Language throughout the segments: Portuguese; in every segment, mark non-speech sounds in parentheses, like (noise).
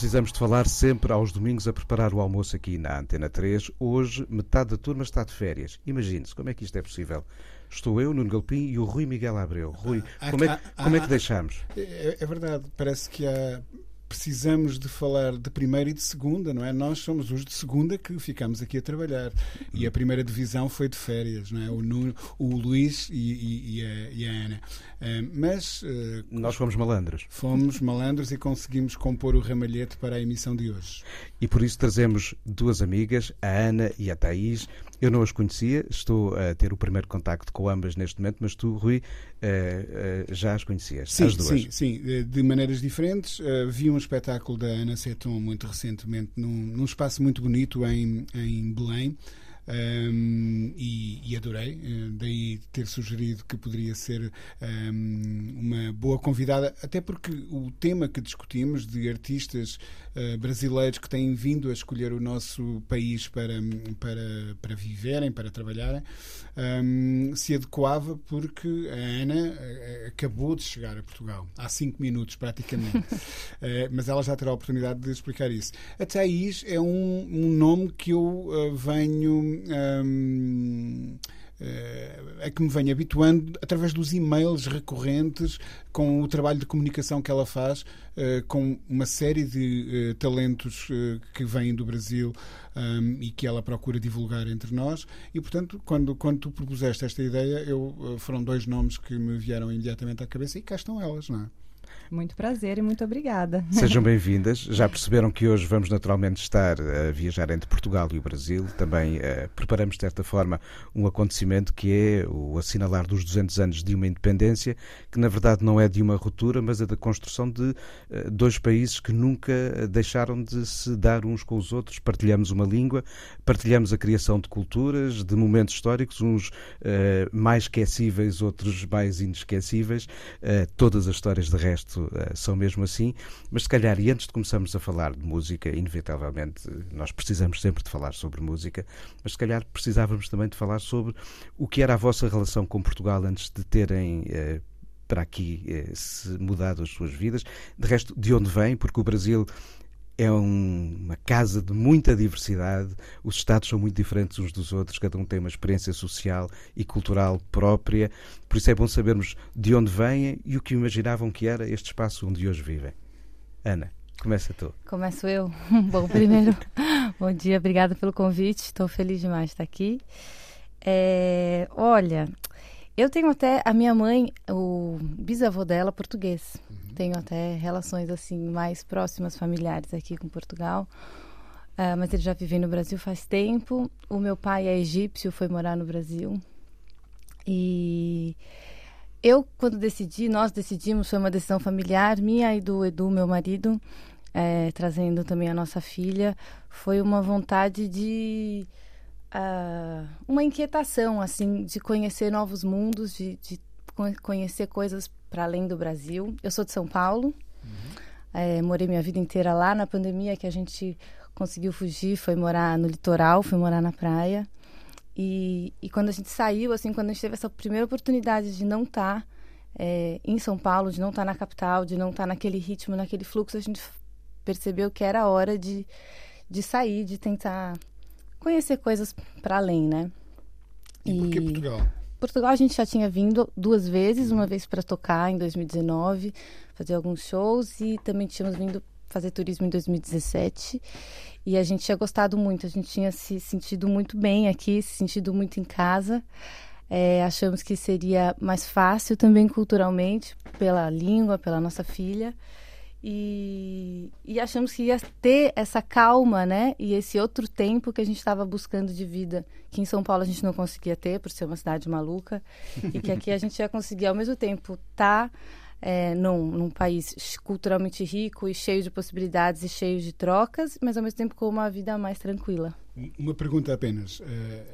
Precisamos de falar sempre aos domingos a preparar o almoço aqui na Antena 3. Hoje, metade da turma está de férias. Imagine-se, como é que isto é possível? Estou eu, Nuno Galpim e o Rui Miguel Abreu. Rui, Ah, como é, ah, que- como é que ah, deixamos? É, é verdade, parece que há. Precisamos de falar de primeira e de segunda, não é? Nós somos os de segunda que ficamos aqui a trabalhar. E a primeira divisão foi de férias, não é? O, Nuno, o Luís e, e- e a, e a Ana. Ah, mas ah, Nós fomos malandros fomos malandros e conseguimos compor o ramalhete para a emissão de hoje. e por isso trazemos duas amigas, a Ana e a Thaís. Eu não as conhecia, estou a ter o primeiro contacto com ambas neste momento, mas tu, Rui, eh, eh, já as conhecias, Sim, as duas. sim, sim, de- de maneiras diferentes. Ah, vi um espetáculo da Ana Seton muito recentemente num, num espaço muito bonito em, em Belém. ahm, e, adorei, eh, daí ter sugerido que poderia ser ahm, uma boa convidada, até porque o tema que discutimos de artistas eh, brasileiros que têm vindo a escolher o nosso país para, para, para viverem, para trabalharem, ahm, se adequava porque a Ana eh, acabou de chegar a Portugal, há cinco minutos praticamente. (laughs) Eh, mas ela já terá a oportunidade de explicar isso. A Thaís é um, um nome que eu eh, venho. ahm, eh, a que me venho habituando através dos e-mails recorrentes com o trabalho de comunicação que ela faz eh, com uma série de eh, talentos eh, que vêm do Brasil e que ela procura divulgar entre nós e portanto quando, quando tu propuseste esta ideia eu, eh, foram dois nomes que me vieram imediatamente à cabeça e cá estão elas, não é? Muito prazer e muito obrigada. Sejam (laughs) bem-vindas. Já perceberam que hoje vamos naturalmente estar a viajar entre Portugal e o Brasil. Também eh, preparamos, de certa forma, um acontecimento que é o assinalar dos 200 anos de uma independência, que na verdade não é de uma ruptura, mas é da construção de eh, dois países que nunca deixaram de se dar uns com os outros. Partilhamos uma língua, partilhamos a criação de culturas, de momentos históricos, uns eh, mais esquecíveis, outros mais inesquecíveis. Todas as histórias, de resto, eh, são mesmo assim. Mas se calhar, e antes de começarmos a falar de música, inevitavelmente nós precisamos sempre de falar sobre música, mas se calhar precisávamos também de falar sobre o que era a vossa relação com Portugal antes de terem. eh, para aqui eh, se mudado as suas vidas. De resto, de onde vem? Porque o Brasil é um- uma casa de muita diversidade, os Estados são muito diferentes uns dos outros, cada um tem uma experiência social e cultural própria, por isso é bom sabermos de onde vêm e o que imaginavam que era este espaço onde hoje vivem. Ana, começa tu. Começo eu. (laughs) Bom, primeiro, (laughs) bom dia, obrigada pelo convite. Estou feliz demais de estar aqui. É, olha, eu tenho até a minha mãe, o bisavô dela, português. Tenho até relações assim mais próximas, familiares aqui com Portugal. Ah, mas ele já vive no Brasil faz tempo. O meu pai é egípcio, foi morar no Brasil. E eu, quando decidi, nós decidimos, foi uma decisão familiar, minha e do Edu, meu marido, eh, trazendo também a nossa filha, foi uma vontade de. Ah, uma inquietação, assim, de conhecer novos mundos, de, de con- conhecer coisas para além do Brasil. Eu sou de São Paulo, eh, morei minha vida inteira lá. Na pandemia que a gente conseguiu fugir, foi morar no litoral, foi morar na praia. E, e quando a gente saiu, assim, quando a gente teve essa primeira oportunidade de não estar em São Paulo, de não estar na capital, de não estar naquele ritmo, naquele fluxo, a gente percebeu que era hora de, de sair, de tentar conhecer coisas para além, né? E por que Portugal? Portugal a gente já tinha vindo duas vezes, uma vez para tocar em 2019, fazer alguns shows e também tínhamos vindo fazer turismo em 2017 e a gente tinha gostado muito, a gente tinha se sentido muito bem aqui, se sentido muito em casa. É, achamos que seria mais fácil também culturalmente, pela língua, pela nossa filha. E, e achamos que ia ter essa calma, né? E esse outro tempo que a gente estava buscando de vida, que em São Paulo a gente não conseguia ter, por ser uma cidade maluca, e que aqui a gente ia conseguir ao mesmo tempo estar é, num, num país culturalmente rico e cheio de possibilidades e cheio de trocas, mas ao mesmo tempo com uma vida mais tranquila. Uma pergunta apenas.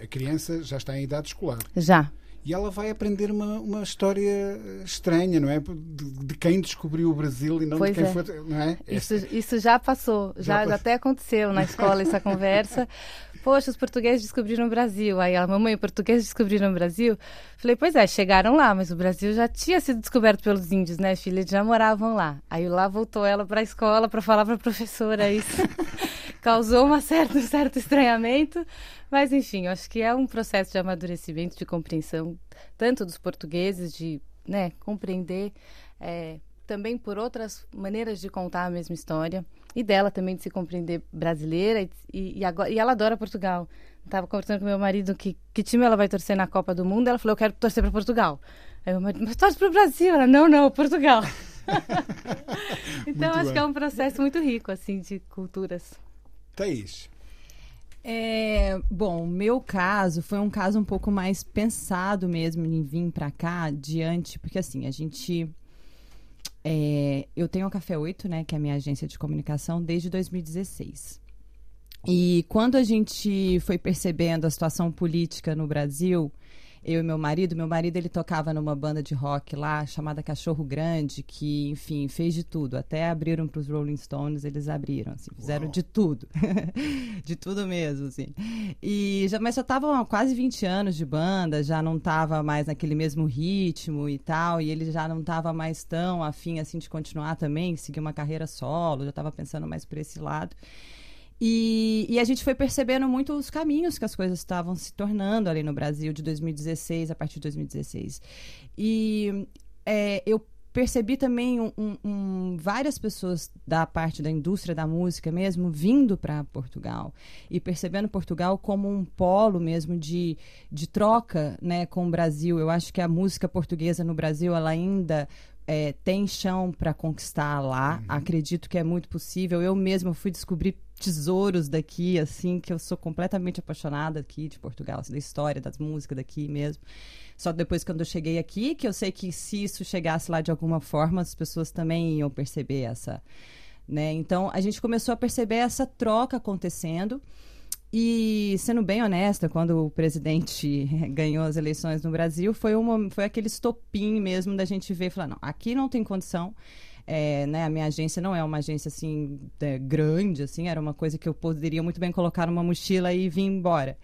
a criança já está em idade escolar? Já e ela vai aprender uma, uma história estranha, não é? De, de quem descobriu o Brasil e não pois de quem é. foi. Não é? Isso, isso já passou, já, já, até aconteceu na escola essa conversa. (laughs) Poxa, os portugueses descobriram o Brasil. Aí a mamãe, os portugueses descobriram o Brasil. Falei, pois é, chegaram lá, mas o Brasil já tinha sido descoberto pelos índios, né? As filhas já moravam lá. Aí lá voltou ela para a escola para falar para a professora isso. (laughs) (laughs) Causou uma certa, um certo estranhamento. Mas, enfim, eu acho que é um processo de amadurecimento, de compreensão, tanto dos portugueses, de né, compreender é, também por outras maneiras de contar a mesma história, e dela também de se compreender brasileira, e, e, agora, e ela adora Portugal. Estava conversando com meu marido que, que time ela vai torcer na Copa do Mundo, ela falou, eu quero torcer para Portugal. Aí meu marido, mas torce para o Brasil. Ela, não, não, Portugal. (laughs) então, muito acho bom. que é um processo muito rico, assim, de culturas. Thaís. É, bom, meu caso foi um caso um pouco mais pensado mesmo em vir para cá diante, porque assim, a gente. É, eu tenho a Café 8, né, que é a minha agência de comunicação, desde 2016. E quando a gente foi percebendo a situação política no Brasil, eu e meu marido. Meu marido ele tocava numa banda de rock lá chamada Cachorro Grande, que, enfim, fez de tudo. Até abriram para os Rolling Stones, eles abriram, assim, fizeram Uau. de tudo. (laughs) de tudo mesmo, assim. E já, mas já estavam quase 20 anos de banda, já não estava mais naquele mesmo ritmo e tal, e ele já não estava mais tão afim assim de continuar também, seguir uma carreira solo, já estava pensando mais por esse lado. E, e, a gente foi percebendo muito os caminhos que as coisas estavam se tornando ali no Brasil de 2016, a partir de 2016. E é, eu percebi também um, um, várias pessoas da parte da indústria da música mesmo vindo para Portugal e percebendo Portugal como um polo mesmo de, de troca né, com o Brasil. Eu acho que a música portuguesa no Brasil ela ainda é, tem chão para conquistar lá. Uhum. Acredito que é muito possível. Eu mesma fui descobrir tesouros daqui, assim, que eu sou completamente apaixonada aqui de Portugal, assim, da história, das músicas daqui mesmo. Só depois quando eu cheguei aqui, que eu sei que se isso chegasse lá de alguma forma, as pessoas também iam perceber essa, né? Então, a gente começou a perceber essa troca acontecendo. E, sendo bem honesta, quando o presidente (laughs) ganhou as eleições no Brasil, foi, uma, foi aquele estopim mesmo da gente ver e falar: não, aqui não tem condição é, né, a minha agência não é uma agência assim é, grande, assim, era uma coisa que eu poderia muito bem colocar numa mochila e vir embora.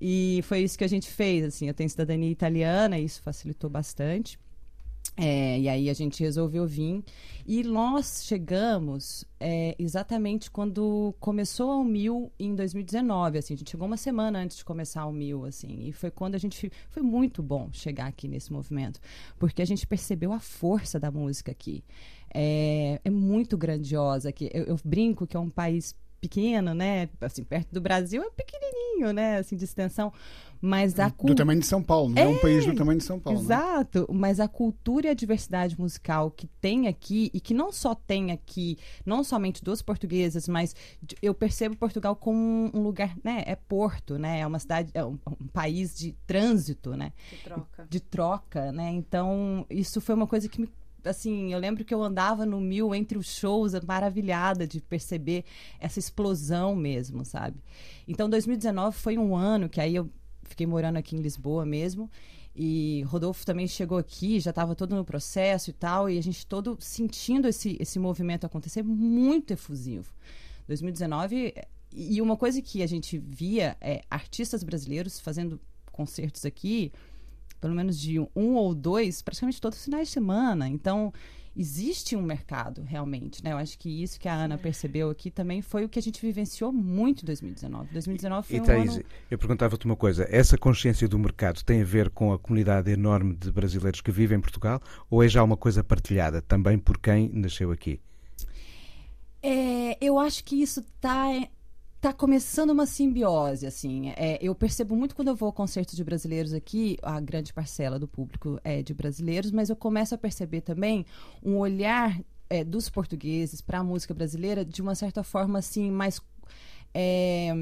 E foi isso que a gente fez, assim, eu tenho cidadania italiana, isso facilitou bastante. É, e aí a gente resolveu vir. E nós chegamos é, exatamente quando começou o Mil em 2019. Assim, a gente chegou uma semana antes de começar o Mil, assim. E foi quando a gente. Foi muito bom chegar aqui nesse movimento. Porque a gente percebeu a força da música aqui é, é muito grandiosa. Que eu, eu, brinco que é um país pequeno, né? Assim, perto do Brasil é pequenininho, né? Assim, de extensão. Mas a Do tamanho de São Paulo, não é, é um país do tamanho de São Paulo. Né? Exato, né? mas a cultura e a diversidade musical que tem aqui, e que não só tem aqui, não somente dos portugueses, mas eu percebo Portugal como um lugar, né? É porto, né? É uma cidade, é um, um país de trânsito, né? De troca. De troca, né? Então, isso foi uma coisa que me assim, eu lembro que eu andava no mil entre os shows, maravilhada de perceber essa explosão mesmo, sabe? Então, 2019 foi um ano que aí eu fiquei morando aqui em Lisboa mesmo. E Rodolfo também chegou aqui, já estava todo no processo e tal, e a gente todo sentindo esse, esse movimento acontecer muito efusivo. 2019, e uma coisa que a gente via é artistas brasileiros fazendo concertos aqui, pelo menos de um ou dois, praticamente todos os finais de semana. Então, existe um mercado realmente, né? Eu acho que isso que a Ana percebeu aqui também foi o que a gente vivenciou muito em 2019. 2019 foi e, um Thaís, ano... eu perguntava-te uma coisa, essa consciência do mercado tem a ver com a comunidade enorme de brasileiros que vivem em Portugal ou é já uma coisa partilhada também por quem nasceu aqui? É, eu acho que isso está tá começando uma simbiose, assim. É, eu percebo muito quando eu vou a concertos de brasileiros aqui, a grande parcela do público é de brasileiros, mas eu começo a perceber também um olhar é, dos portugueses para a música brasileira de uma certa forma, assim, mais. É,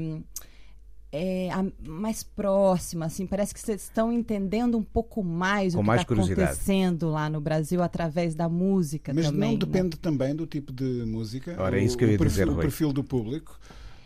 é, a- mais próxima, assim, parece que vocês estão entendendo um pouco mais Com o que está acontecendo lá no Brasil através da música Mas também. não né? depende também do tipo de música. Ora, é o- isso que eu ia o perfil, dizer, o perfil do público.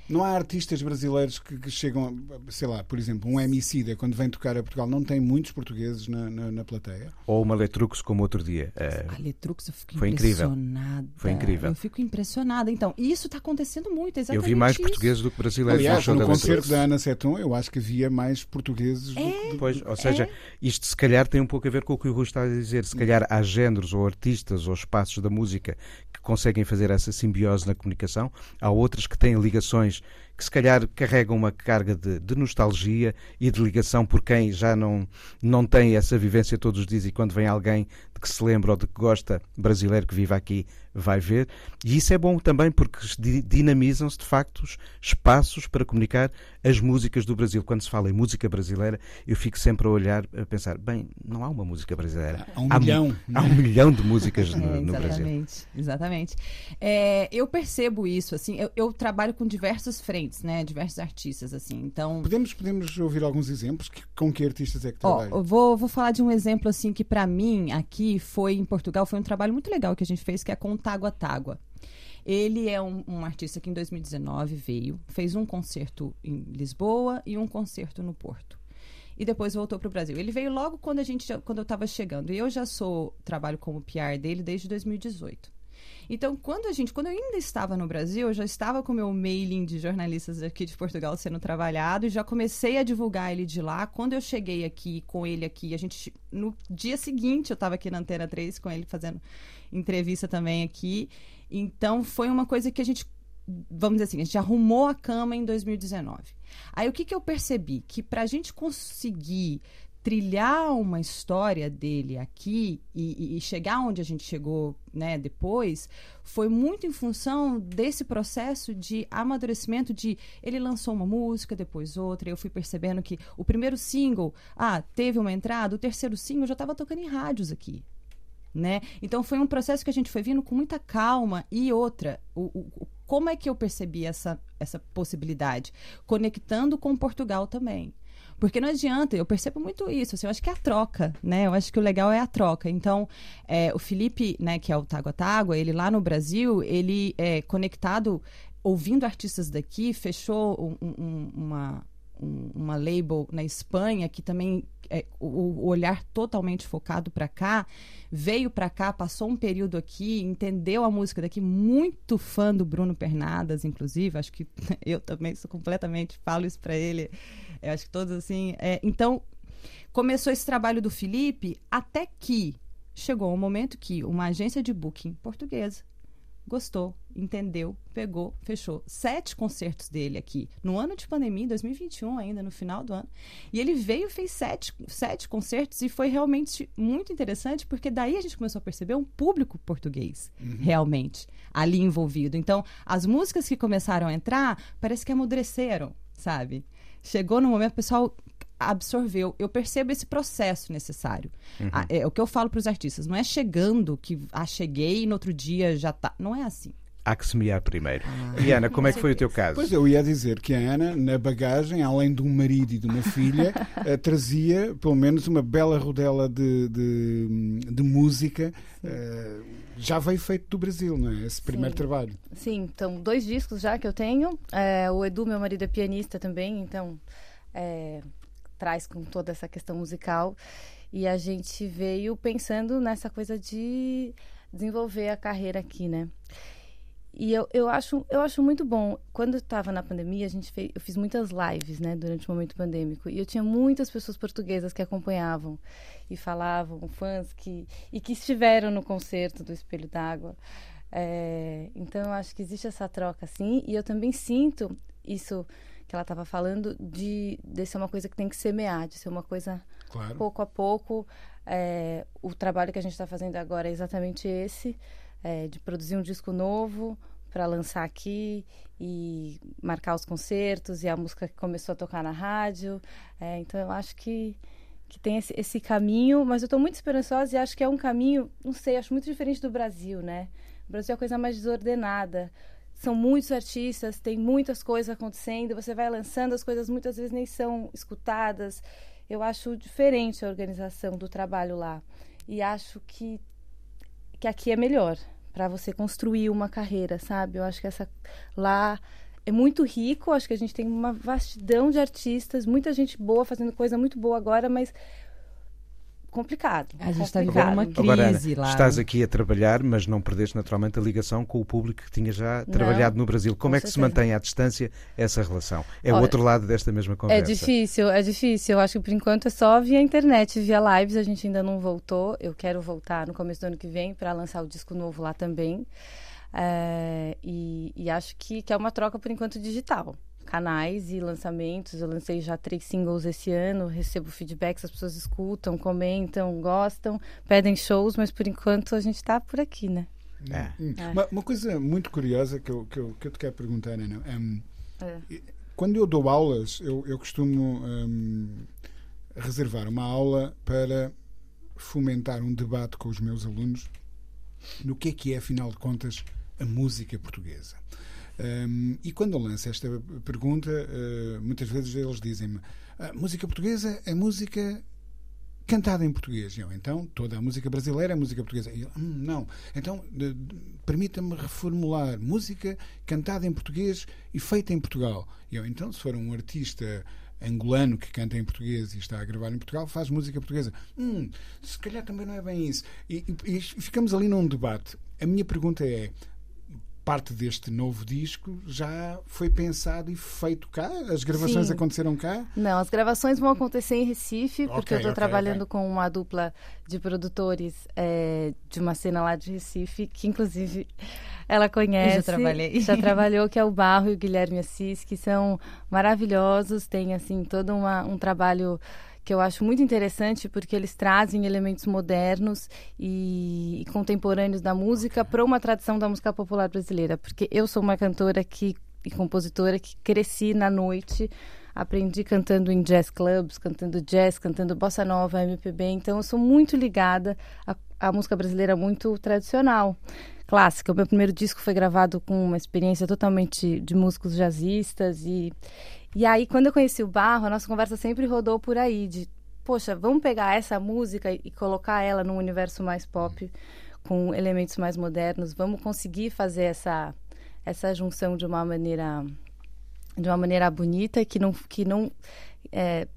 Não há artistas brasileiros que, que chegam, a- sei lá, por exemplo, um Emicida, quando vem tocar a Portugal, não tem muitos portugueses na, na, na plateia. Ou uma Letrux como outro dia. Eh, A Letrux, eu fico Foi incrível. impressionada. Foi incrível. Eu fico impressionada. Então, isso está acontecendo muito, eu exatamente vi mais isso. portugueses do que brasileiros no Aliás, show no da concerto Letrux. da Ana Seton, eu acho que havia mais portugueses do que. Pois, ou seja, isto se calhar tem um pouco a ver com o que o Rui está a dizer. Se calhar há géneros ou artistas ou espaços da música que conseguem fazer essa simbiose na comunicação, há outras que têm ligações questões que se calhar carregam uma carga de, de nostalgia e de ligação por quem já não, não tem essa vivência todos os dias e quando vem alguém de que se lembra ou de que gosta, brasileiro que vive aqui, vai ver. E isso é bom também porque di- dinamizam-se de facto os espaços para comunicar as músicas do Brasil. Quando se fala em música brasileira, eu fico sempre a olhar, a pensar, bem, não há uma música brasileira. Há um mu- milhão, Há um milhão de músicas no, (laughs) É, no Brasil. exatamente, exatamente. É, eu percebo isso, assim, eu, eu trabalho com diversas frentes, né, diversos artistas, assim, então... Podemos, podemos ouvir alguns exemplos? Que- com que artistas é que Ó, trabalham? eu vou, vou falar de um exemplo, assim, que pra mim, aqui, foi em Portugal, foi um trabalho muito legal que a gente fez, que é com o Tágua Tágua. Ele é um, um artista que em 2019 veio, fez um concerto em Lisboa e um concerto no Porto. E depois voltou para o Brasil. Ele veio logo quando a gente, já- quando eu estava chegando. E eu já sou trabalho como PR dele desde 2018. Então, quando a gente, quando eu ainda estava no Brasil, eu já estava com o meu mailing de jornalistas aqui de Portugal sendo trabalhado e já comecei a divulgar ele de lá. Quando eu cheguei aqui com ele aqui, a gente no dia seguinte eu estava aqui na Antena 3 com ele fazendo entrevista também aqui. Então, foi uma coisa que a gente vamos dizer assim, a gente arrumou a cama em 2019. Aí o que, que eu percebi? Que para a gente conseguir trilhar uma história dele aqui e, e- chegar onde a gente chegou né, depois, foi muito em função desse processo de amadurecimento de ele lançou uma música, depois outra, eu fui percebendo que o primeiro single, ah, teve uma entrada, o terceiro single já estava tocando em rádios aqui né? Então foi um processo que a gente foi vindo com muita calma e outra, o- o- como é que eu percebi essa, essa possibilidade? Conectando com Portugal também. Porque não adianta, eu percebo muito isso, assim, eu acho que é a troca, né? Eu acho que o legal é a troca. Então, é, o Felipe, né, que é o Tágua Tágua, ele lá no Brasil, ele é conectado, ouvindo artistas daqui, fechou um- um- uma, um- uma label na Espanha que também é, o, o olhar totalmente focado para cá, veio para cá, passou um período aqui, entendeu a música daqui, muito fã do Bruno Pernadas, inclusive, acho que (laughs) eu também sou completamente, falo isso para ele, eu acho que todos assim, é, então começou esse trabalho do Felipe até que chegou um momento que uma agência de booking portuguesa gostou, entendeu, pegou, fechou sete concertos dele aqui no ano de pandemia, em 2021 ainda, no final do ano. E ele veio fez sete, sete concertos e foi realmente muito interessante, porque daí a gente começou a perceber um público português, realmente, ali envolvido. Então, as músicas que começaram a entrar, parece que amadureceram, sabe? Chegou no momento, o pessoal absorveu. Eu percebo esse processo necessário. Ah, é o que eu falo para os artistas. Não é chegando que ah, cheguei e no outro dia já tá. Não é assim. Há que semear primeiro. E Ana, como é que foi o teu caso? Pois eu ia dizer que a Ana, na bagagem, além de um marido e de uma filha, (laughs) eh, trazia pelo menos uma bela rodela de, de, de música. eh, já veio feito do Brasil, não é? Esse primeiro Sim. trabalho. Sim, então, dois discos já que eu tenho. É, o Edu, meu marido, é pianista também, então é, traz com toda essa questão musical. E a gente veio pensando nessa coisa de desenvolver a carreira aqui, né? E eu, eu, acho, eu acho muito bom. Quando eu estava na pandemia, a gente fez, eu fiz muitas lives, né, durante o momento pandêmico. E eu tinha muitas pessoas portuguesas que acompanhavam e falavam, fãs que e que estiveram no concerto do Espelho d'Água. É, então eu acho que existe essa troca, assim. E eu também sinto isso que ela estava falando de, de ser uma coisa que tem que semear, de ser uma coisa Claro. pouco a pouco. é, o trabalho que a gente está fazendo agora é exatamente esse, é, de produzir um disco novo para lançar aqui e marcar os concertos e a música que começou a tocar na rádio. É, então eu acho que que tem esse, esse caminho, mas eu estou muito esperançosa e acho que é um caminho, não sei, acho muito diferente do Brasil, né? O Brasil é a coisa mais desordenada. São muitos artistas, tem muitas coisas acontecendo, você vai lançando, as coisas muitas vezes nem são escutadas. Eu acho diferente a organização do trabalho lá. E acho que, que aqui é melhor para você construir uma carreira, sabe? Eu acho que essa lá é muito rico, acho que a gente tem uma vastidão de artistas, muita gente boa fazendo coisa muito boa agora, mas complicado. A gente está vivendo uma crise Agora, Ana, lá. estás aqui a trabalhar, mas não perdeste naturalmente a ligação com o público que tinha já Não, trabalhado no Brasil. Como com é que se certeza. mantém à distância essa relação? É o outro lado desta mesma É conversa. difícil, é difícil. Eu acho que por enquanto é só via internet, via lives. A gente ainda não voltou. Eu quero voltar no começo do ano que vem para lançar o disco novo lá também. É, e, e acho que, que é uma troca por enquanto digital. Canais e lançamentos. Eu lancei já três singles esse ano, recebo feedbacks, as pessoas escutam, comentam, gostam, pedem shows, mas por enquanto a gente está por aqui, né? É. Hum. É. Uma, uma coisa muito curiosa que eu, que eu, que eu te quero perguntar, Ana. hum, É. Quando eu dou aulas, eu, eu costumo hum, reservar uma aula para fomentar um debate com os meus alunos no que é que é, afinal de contas, a música portuguesa. Hum, e quando eu lanço esta pergunta, eh, muitas vezes eles dizem-me: a música portuguesa é música cantada em português. Eu, então, toda a música brasileira é música portuguesa. Eu, "Hum, não. Então, permita-me reformular. Música cantada em português e feita em Portugal. Eu, então, se for um artista angolano que canta em português e está a gravar em Portugal, faz música portuguesa. Hum, se calhar também não é bem isso. E, e- e ficamos ali num debate. A minha pergunta é, parte deste novo disco já foi pensado e feito cá? As gravações Sim. aconteceram cá? Não, as gravações vão acontecer em Recife, porque Ok, eu estou ok, trabalhando ok. com uma dupla de produtores é, de uma cena lá de Recife, que inclusive ela conhece. Eu já trabalhei. Já trabalhou, que é o (laughs) Barro e o Guilherme Assis, que são maravilhosos, tem assim todo uma, um trabalho que eu acho muito interessante porque eles trazem elementos modernos e, contemporâneos da música para uma tradição da música popular brasileira. Porque eu sou uma cantora que, e compositora que cresci na noite, aprendi cantando em jazz clubs, cantando jazz, cantando bossa nova, MPB. Então eu sou muito ligada à, à música brasileira muito tradicional clássica. O meu primeiro disco foi gravado com uma experiência totalmente de músicos jazzistas e e aí quando eu conheci o Barro, a nossa conversa sempre rodou por aí de, poxa, vamos pegar essa música e colocar ela num universo mais pop com elementos mais modernos, vamos conseguir fazer essa essa junção de uma maneira de uma maneira bonita que não que não é,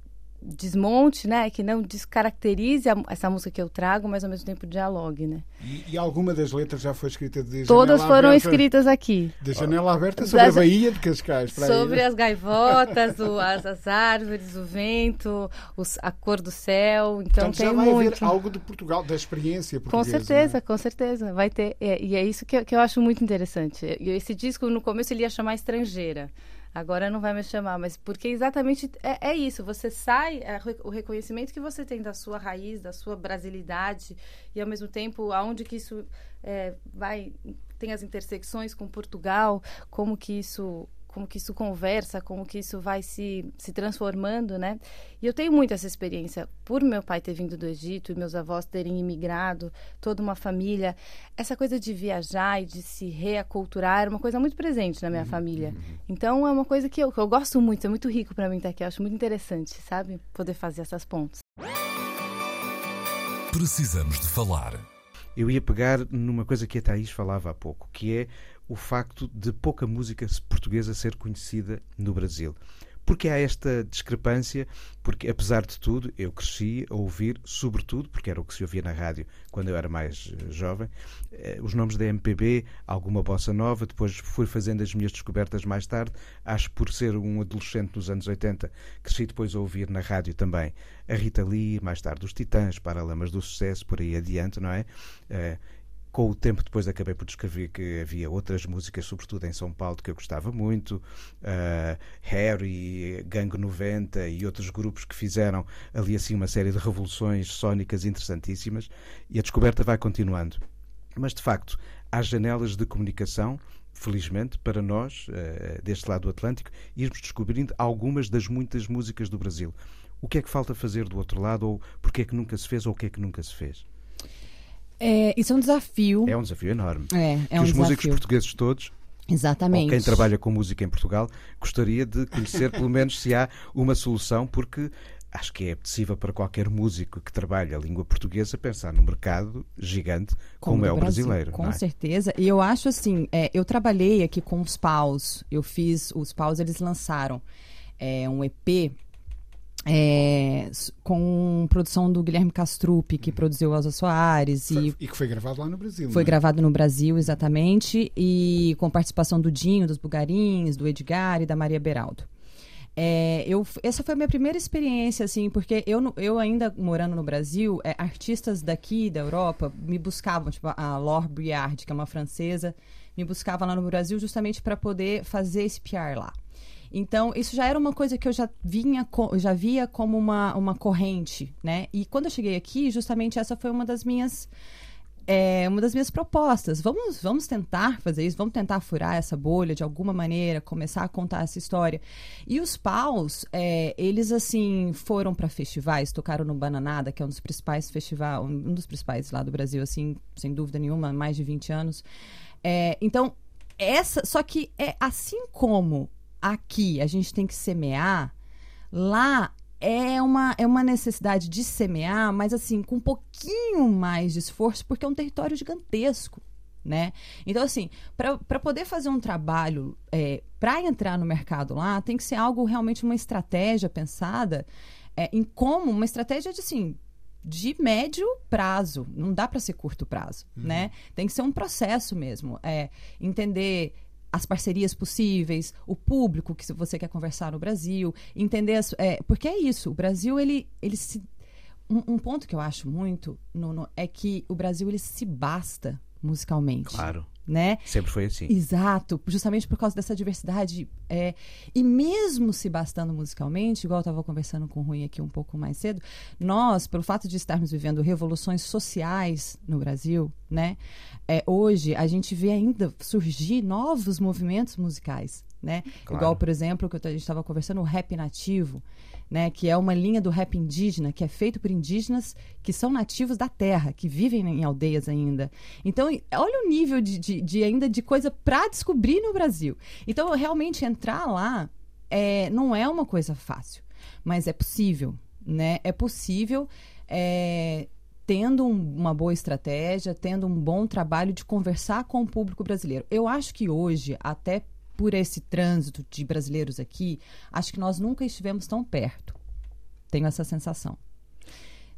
desmonte, né? Que não descaracterize a, essa música que eu trago, mas ao mesmo tempo dialogue, né? E, e alguma das letras já foi escrita de Todas janela foram aberta, escritas aqui. De janela aberta sobre a Baía de Cascais. Sobre né? as gaivotas, o- as, as árvores, o vento, os- a cor do céu. Então Portanto, tem já vai muito. haver algo de Portugal, da experiência Com portuguesa. certeza, né? com certeza. Vai ter. é, e é isso que, que eu acho muito interessante. E esse disco, no começo, ele ia chamar Estrangeira. Agora não vai me chamar, mas porque exatamente é, é isso. Você sai, é o reconhecimento que você tem da sua raiz, da sua brasilidade, e ao mesmo tempo aonde que isso é, vai tem as intersecções com Portugal, como que isso como que isso conversa, como que isso vai se, se transformando, né? E eu tenho muito essa experiência, por meu pai ter vindo do Egito e meus avós terem imigrado, toda uma família, essa coisa de viajar e de se reaculturar era uma coisa muito presente na minha família. Então é uma coisa que eu, que eu gosto muito, é muito rico para mim estar aqui, eu acho muito interessante, sabe? Poder fazer essas pontes. Precisamos de falar. Eu ia pegar numa coisa que a Thaís falava há pouco, que é o facto de pouca música portuguesa ser conhecida no Brasil. Porque há esta discrepância, porque apesar de tudo, eu cresci a ouvir, sobretudo, porque era o que se ouvia na rádio quando eu era mais eh, jovem, eh, os nomes da MPB, alguma bossa nova, depois fui fazendo as minhas descobertas mais tarde, acho por ser um adolescente nos anos 80, cresci depois a ouvir na rádio também a Rita Lee, mais tarde os Titãs, Paralamas do Sucesso, por aí adiante, não é? Eh, com o tempo depois acabei por descrever que havia outras músicas, sobretudo em São Paulo, que eu gostava muito, uh, Harry, Gangue 90 e outros grupos que fizeram ali assim uma série de revoluções sónicas interessantíssimas e a descoberta vai continuando. Mas de facto, há janelas de comunicação, felizmente, para nós, uh, deste lado do Atlântico, irmos descobrindo algumas das muitas músicas do Brasil. O que é que falta fazer do outro lado, ou porque é que nunca se fez, ou o que é que nunca se fez? É, isso é um desafio. É um desafio enorme. É, é que um os músicos portugueses todos Exatamente. Ou quem trabalha com música em Portugal gostaria de conhecer pelo menos se há uma solução, porque acho que é possível para qualquer músico que trabalha a língua portuguesa pensar num mercado gigante como, como é o Brasil, brasileiro. Com é? certeza. E eu acho assim, é, eu trabalhei aqui com os paus, eu fiz, os paus eles lançaram é, um EP é, com produção do Guilherme Castrup, que produziu Elza Soares. E, e, que foi gravado lá no Brasil. Foi né? gravado no Brasil, exatamente. E com participação do Dinho, dos Bugarins, do Edgar e da Maria Beraldo. É, eu, essa foi a minha primeira experiência, assim, porque eu, eu ainda morando no Brasil, é, artistas daqui da Europa me buscavam, tipo a Laure Briard, que é uma francesa, me buscava lá no Brasil justamente para poder fazer esse PR lá. Então, isso já era uma coisa que eu já vinha, já via como uma, uma corrente, né? E quando eu cheguei aqui, justamente essa foi uma das minhas é uma das minhas propostas. Vamos, vamos tentar fazer isso, vamos tentar furar essa bolha de alguma maneira, começar a contar essa história. E os paus, é, eles assim foram para festivais, tocaram no Bananada, que é um dos principais festivais, um dos principais lá do Brasil, assim, sem dúvida nenhuma, mais de 20 anos. É, então, essa, só que é assim como aqui a gente tem que semear, lá é uma, é uma necessidade de semear, mas assim, com um pouquinho mais de esforço, porque é um território gigantesco. Né? Então, assim, para poder fazer um trabalho, é, para entrar no mercado lá, tem que ser algo realmente uma estratégia pensada é, em como, uma estratégia de assim, de médio prazo, não dá para ser curto prazo, uhum. né? Tem que ser um processo mesmo, é entender as parcerias possíveis, o público que você quer conversar no Brasil, entender as, é, porque é isso. O Brasil ele ele se um, um ponto que eu acho muito no, no, é que o Brasil ele se basta musicalmente. Claro né? Sempre foi assim. Exato, justamente por causa dessa diversidade. É, e mesmo se bastando musicalmente, igual eu estava conversando com o Rui aqui um pouco mais cedo, nós, pelo fato de estarmos vivendo revoluções sociais no Brasil, né? É, hoje a gente vê ainda surgir novos movimentos musicais, né? Claro. Igual, por exemplo, que a gente estava conversando, o rap nativo né, que é uma linha do rap indígena, que é feito por indígenas que são nativos da terra, que vivem em aldeias ainda. Então, olha o nível de, de, de ainda de coisa para descobrir no Brasil. Então, realmente entrar lá é, não é uma coisa fácil, mas é possível, né? É possível. É, tendo um, uma boa estratégia, tendo um bom trabalho de conversar com o público brasileiro. Eu acho que hoje, até por esse trânsito de brasileiros aqui, acho que nós nunca estivemos tão perto. Tenho essa sensação.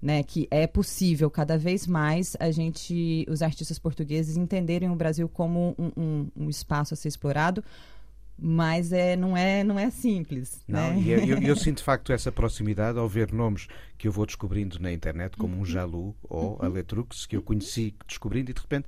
Né, que é possível cada vez mais a gente, os artistas portugueses, entenderem o Brasil como um, um, um espaço a ser explorado, mas é, não, é, não é simples. Não, né? e eu, eu, eu, (laughs) sinto de facto essa proximidade ao ver nomes que eu vou descobrindo na internet, como uhum. um Jalu ou uhum. a Letrux, que eu conheci descobrindo e de repente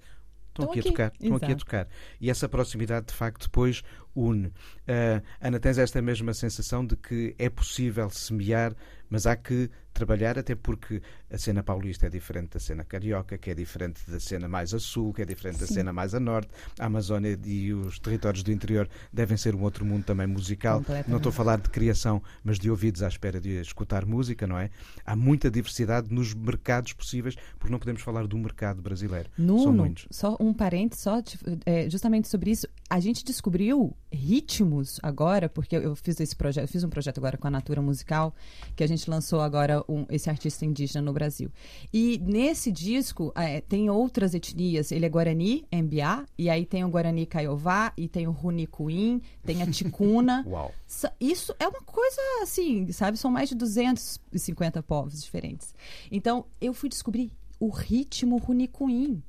estão aqui, aqui, a tocar, estão aqui a tocar. E essa proximidade, de facto, depois une. Uh, Ana, tens esta mesma sensação de que é possível semear, mas há que trabalhar, até porque a cena paulista é diferente da cena carioca, que é diferente da cena mais a sul, que é diferente Sim. da cena mais a norte. A Amazónia e os territórios do interior devem ser um outro mundo também musical. Não estou a falar de criação, mas de ouvidos à espera de escutar música, não é? Há muita diversidade nos mercados possíveis, porque não podemos falar do mercado brasileiro. Nuno, São muitos. Só um parênteses, só é, justamente sobre isso. A gente descobriu ritmos agora, porque eu fiz esse projeto, fiz um projeto agora com a Natura Musical, que a gente lançou agora um, esse artista indígena no Brasil. E nesse disco é, tem outras etnias. Ele é Guarani, MBA, e aí tem o Guarani Caiová, e tem o Runicuim, tem a Ticuna. (laughs) Uau! Isso é uma coisa assim, sabe? São mais de 250 povos diferentes. Então, eu fui descobrir o ritmo Runicuim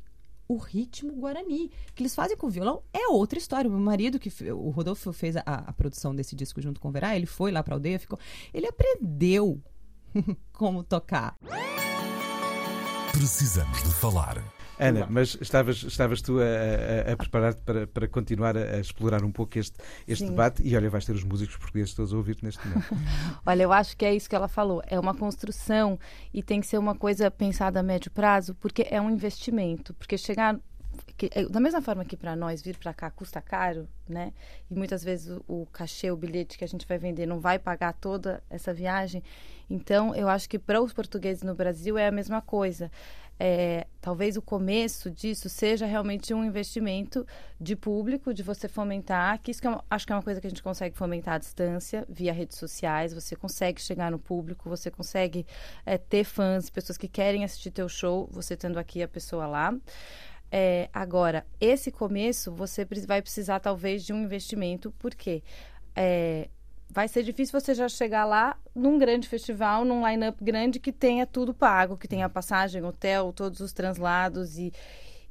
o ritmo guarani. que eles fazem com o violão é outra história. O meu marido, que o Rodolfo fez a, a produção desse disco junto com o Verá, ele foi lá pra aldeia, ficou. Ele aprendeu (laughs) como tocar. Precisamos de falar. Ana, mas estavas, estavas tu a, a, a preparar-te para, para continuar a, a, explorar um pouco este, este debate e olha, vais ter os músicos portugueses todos a ouvir-te neste momento. (laughs) olha, eu acho que é isso que ela falou. É uma construção e tem que ser uma coisa pensada a médio prazo, porque é um investimento. Porque chegar que, é, da mesma forma que para nós vir para cá custa caro, né? E muitas vezes o, o, cachê, o bilhete que a gente vai vender não vai pagar toda essa viagem. Então, eu acho que para os portugueses no Brasil é a mesma coisa é, talvez o começo disso seja realmente um investimento de público, de você fomentar, que isso que é uma, acho que é uma coisa que a gente consegue fomentar à distância, via redes sociais, você consegue chegar no público, você consegue é, ter fãs, pessoas que querem assistir teu show, você tendo aqui a pessoa lá. É, agora, esse começo, você vai precisar talvez de um investimento, porque é, vai ser difícil você já chegar lá num grande festival, num line-up grande que tenha tudo pago, que tenha passagem, hotel, todos os translados e,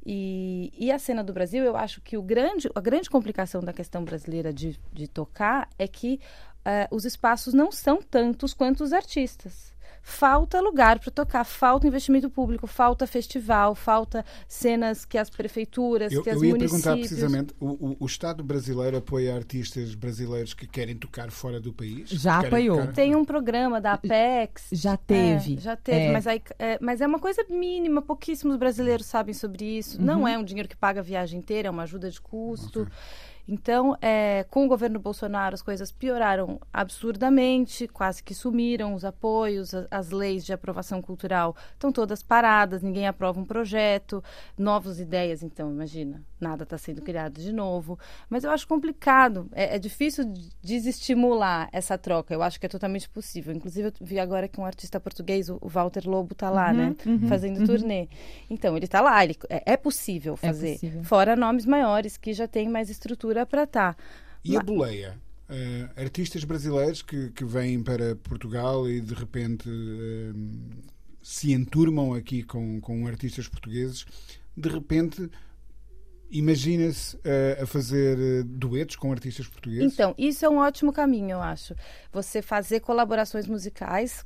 e, e, a cena do Brasil, eu acho que o grande, a grande complicação da questão brasileira de, de tocar é que uh, os espaços não são tantos quanto os artistas falta lugar para tocar, falta investimento público, falta festival, falta cenas que as prefeituras, eu, que as eu ia municípios... perguntar precisamente, o, o, o, Estado brasileiro apoia artistas brasileiros que querem tocar fora do país? Já apoiou. Tocar... Tem um programa da Apex. Já teve. É, já teve, é. Mas, aí, é, mas é uma coisa mínima, pouquíssimos brasileiros sabem sobre isso. Uhum. Não é um dinheiro que paga a viagem inteira, é uma ajuda de custo. Okay. Então, é, com o governo Bolsonaro, as coisas pioraram absurdamente, quase que sumiram os apoios, as, as leis de aprovação cultural estão todas paradas, ninguém aprova um projeto, novas ideias, então, imagina, nada está sendo criado de novo. Mas eu acho complicado, é, é, difícil desestimular essa troca, eu acho que é totalmente possível. Inclusive, eu vi agora que um artista português, o Walter Lobo, está lá, uhum, né, uhum, fazendo uhum. turnê. Então, ele está lá, ele, é, é possível é fazer, é possível. fora nomes maiores que já têm mais estrutura para estar. Tá. E a boleia? Uh, artistas brasileiros que, que vêm para Portugal e de repente uh, se enturmam aqui com, com artistas portugueses, de repente imagina-se uh, a fazer duetos com artistas portugueses? Então, isso é um ótimo caminho, eu acho. Você fazer colaborações musicais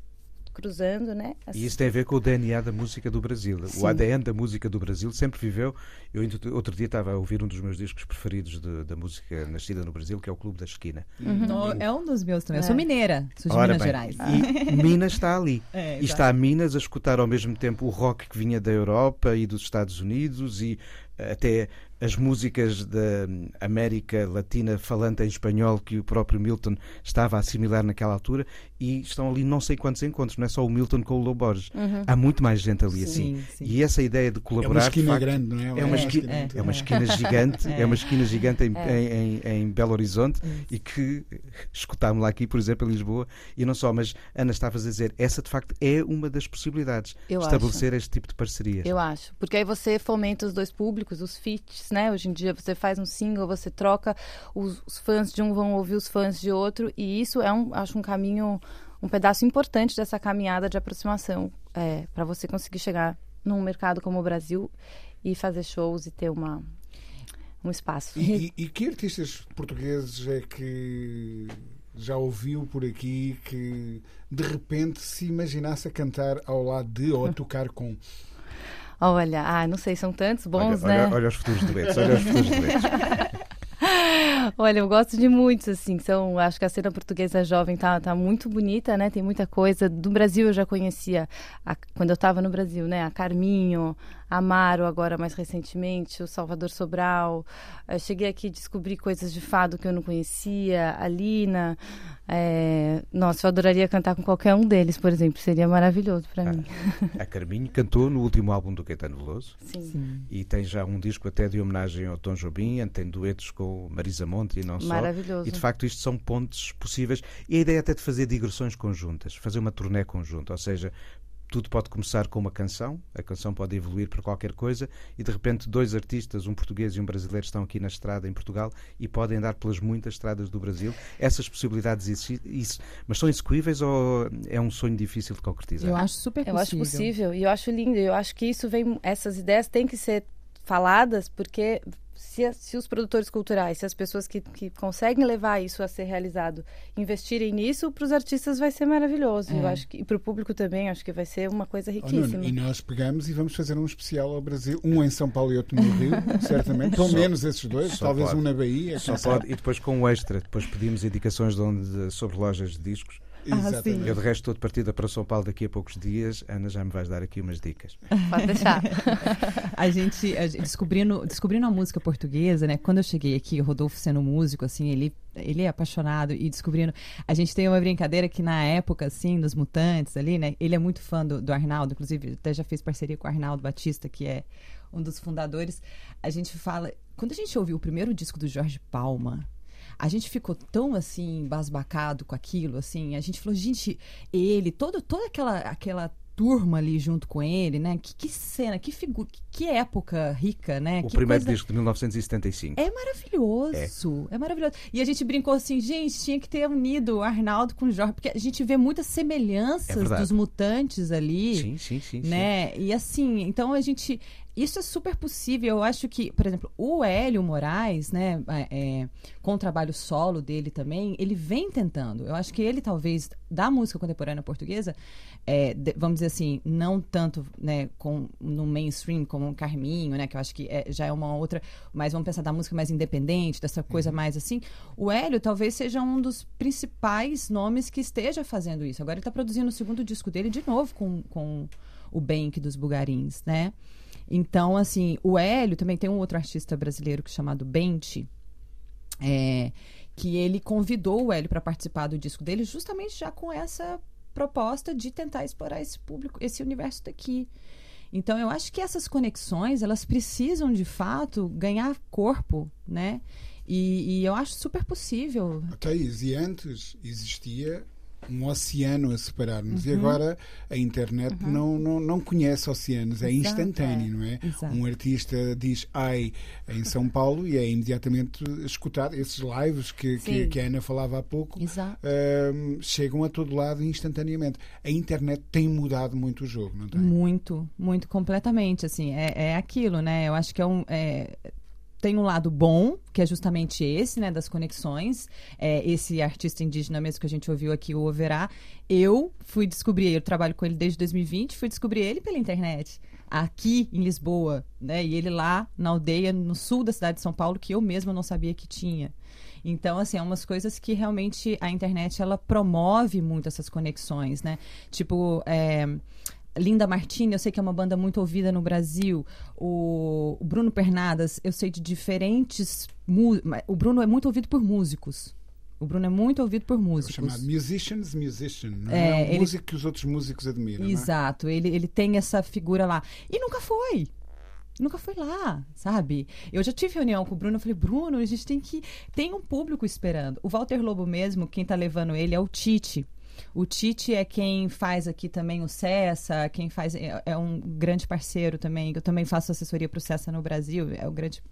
cruzando, né? Assim. E isso tem a ver com o DNA da música do Brasil. Sim. O ADN da música do Brasil sempre viveu. Eu outro dia estava a ouvir um dos meus discos preferidos de, da música nascida no Brasil, que é o Clube da Esquina. Uhum. É um dos meus também. Eu sou é. mineira, sou de Ora Minas bem, Gerais. E (laughs) Minas está ali. É, e está a Minas a escutar ao mesmo tempo o rock que vinha da Europa e dos Estados Unidos e até as músicas da América Latina falante em espanhol que o próprio Milton estava a assimilar naquela altura e estão ali não sei quantos encontros, não é só o Milton com o Low Borges. Uhum. Há muito mais gente ali sim, assim. Sim. E essa ideia de colaborar. É uma esquina facto, grande, não é? É uma, esquina, é, é uma esquina gigante, é. (laughs) é. uma esquina gigante em, é. em, em, em Belo Horizonte e que escutámos lá aqui, por exemplo, em Lisboa, e não só, mas Ana estava a dizer, essa de facto é uma das possibilidades, Eu estabelecer acho. este tipo de parcerias. Eu acho, porque aí você fomenta os dois públicos, os feats, né? Hoje em dia você faz um single, você troca, os, os fãs de um vão ouvir os fãs de outro, e isso é um, acho um caminho, um pedaço importante dessa caminhada de aproximação, é, para você conseguir chegar num mercado como o Brasil e fazer shows e ter uma, um espaço. E, (laughs) e, e que artistas portugueses é que já ouviu por aqui que de repente se imaginasse a cantar ao lado de ou (laughs) a tocar com? Olha, ah, não sei, são tantos bons, olha, né? Olha, olha os futuros duetos, olha os (laughs) futuros duetos. Olha, eu gosto de muitos, assim, são, acho que a cena portuguesa jovem tá, tá muito bonita, né? Tem muita coisa. Do Brasil eu já conhecia, a, quando eu estava no Brasil, né? A Carminho, Amaro, agora mais recentemente, o Salvador Sobral. Eu cheguei aqui e descobri coisas de fado que eu não conhecia, a Lina. É... Nossa, eu adoraria cantar com qualquer um deles, por exemplo, seria maravilhoso para ah, mim. (laughs) A Carminho cantou no último álbum do Caetano Veloso. Sim. Sim. E tem já um disco até de homenagem ao Tom Jobim, tem duetos com Marisa Monte e não só. Maravilhoso. E de facto isto são pontos possíveis. E a ideia até de fazer digressões conjuntas, fazer uma turnê conjunta, ou seja, tudo pode começar com uma canção, a canção pode evoluir para qualquer coisa e de repente dois artistas, um português e um brasileiro, estão aqui na estrada em Portugal e podem andar pelas muitas estradas do Brasil. Essas possibilidades existem, mas são execuíveis ou é um sonho difícil de concretizar? Eu acho super possível. Eu acho possível e eu acho lindo. Eu acho que isso vem, essas ideias têm que ser faladas porque se, se, os produtores culturais, se as pessoas que, que, conseguem levar isso a ser realizado investirem nisso, para os artistas vai ser maravilhoso. É. Eu acho que, e para o público também, acho que vai ser uma coisa riquíssima. Oh, e nós pegamos e vamos fazer um especial ao Brasil, um em São Paulo e outro no Rio, (laughs) certamente. Pelo só, menos esses dois, talvez pode. um na Bahia. Só pode. E depois com o extra, depois pedimos indicações de onde, sobre lojas de discos Exatamente. Eu de resto estou de partida para São Paulo daqui a poucos dias. Ana, já me vais dar aqui umas dicas. Pode deixar. (laughs) a, gente, a gente, descobrindo, descobrindo a música portuguesa, né? Quando eu cheguei aqui, o Rodolfo sendo músico, assim, ele ele é apaixonado e descobrindo. A gente tem uma brincadeira que na época, assim, dos Mutantes ali, né? Ele é muito fã do, do Arnaldo, inclusive até já fez parceria com o Arnaldo Batista, que é um dos fundadores. A gente fala. Quando a gente ouviu o primeiro disco do Jorge Palma, a gente ficou tão assim basbacado com aquilo, assim, a gente falou, gente, ele, todo, toda aquela aquela turma ali junto com ele, né? Que, que cena, que figura, que, que época rica, né? O que primeiro coisa- disco de 1975. É maravilhoso, é. maravilhoso. E a gente brincou assim, gente, tinha que ter unido o Arnaldo com o Jorge, porque a gente vê muitas É semelhanças verdade. dos mutantes ali Sim, sim, sim. sim. né? E assim, então a gente. Isso é super possível. Eu acho que, por exemplo, o Hélio Moraes, né, é, é, com o trabalho solo dele também, ele vem tentando. Eu acho que ele, talvez, da música contemporânea portuguesa, é, de- vamos dizer assim, não tanto né, com, no mainstream como o Carminho, né, que eu acho que é- já é uma outra. Mas vamos pensar da música mais independente, dessa coisa mais assim. O Hélio talvez seja um dos principais nomes que esteja fazendo isso. Agora ele está produzindo o segundo disco dele de novo com, com o Bank dos Bugarins, né? Então, assim, o Hélio também tem um outro artista brasileiro que é chamado Bente, é, que ele convidou o Hélio para participar do disco dele justamente já com essa proposta de tentar explorar esse público, esse universo daqui. Então, eu acho que essas conexões, elas precisam, de fato, ganhar corpo, né? E, e eu acho super possível. Thaís, e antes existia um oceano a separar-nos Uhum. e agora a internet não, não, não conhece oceanos, é Exato, instantâneo, é. não é? Exato. Um artista diz ai em São Paulo e é imediatamente escutado. Esses lives que, que, que a Ana falava há pouco hum, chegam a todo lado instantaneamente. A internet tem mudado muito o jogo, não tem? Muito, muito completamente, assim, é, é aquilo, né? Eu acho que é um... é, tem um lado bom, que é justamente esse, né, das conexões. É, esse artista indígena mesmo que a gente ouviu aqui, o Overá. Eu fui descobrir, eu trabalho com ele desde 2020, fui descobrir ele pela internet. Aqui em Lisboa, né? E ele lá na aldeia, no sul da cidade de São Paulo, que eu mesma não sabia que tinha. Então, assim, é umas coisas que realmente a internet ela promove muito essas conexões, né? Tipo, é, Linda Martini, eu sei que é uma banda muito ouvida no Brasil. O, o Bruno Pernadas, eu sei de diferentes. O Bruno é muito ouvido por músicos. O Bruno é muito ouvido por É músicos. chamado musicians musician, não É, é? um ele- músico que os outros músicos admiram. não é? Exato, ele, ele tem essa figura lá. E nunca foi. Nunca foi lá, sabe? Eu já tive reunião com o Bruno, eu falei, Bruno, a gente tem que. Tem um público esperando. O Walter Lobo mesmo, quem tá levando ele é o Tite. O Tite é quem faz aqui também o Cessa, quem faz. É, é um grande parceiro também. Eu também faço assessoria pro Cessa no Brasil, é o grande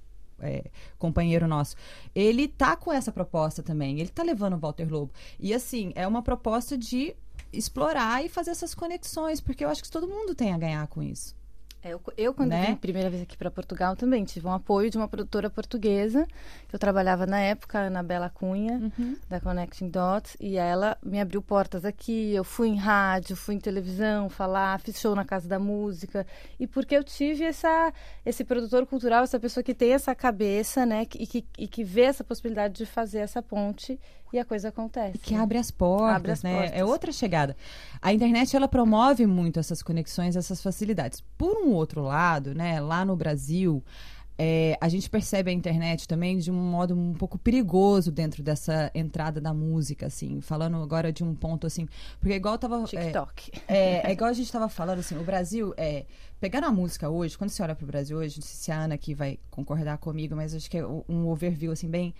é, companheiro nosso. Ele tá com essa proposta também. Ele tá levando o Walter Lobo. E assim, é uma proposta de explorar e fazer essas conexões, porque eu acho que todo mundo tem a ganhar com isso. É, Eu, eu, quando Né? vim a primeira vez aqui para Portugal, também tive um apoio de uma produtora portuguesa, que eu trabalhava na época, a Anabela Cunha, da Connecting Dots, e ela me abriu portas aqui. Eu fui em rádio, fui em televisão falar, fiz show na Casa da Música, e porque eu tive essa, esse produtor cultural, essa pessoa que tem essa cabeça, né, e que, e que vê essa possibilidade de fazer essa ponte, e a coisa acontece. Que né? abre as portas, Abre as né? portas. É outra chegada. A internet ela promove muito essas conexões, essas facilidades. Por um outro lado, né, lá no Brasil, é, a gente percebe a internet também de um modo um pouco perigoso dentro dessa entrada da música, assim. Falando agora de um ponto assim, porque igual tava é, TikTok. é, é igual a gente estava falando, assim, o Brasil, é, pegando a música hoje, quando você olha para o Brasil hoje, não sei se a Ana aqui vai concordar comigo, mas acho que é um overview, assim, bem...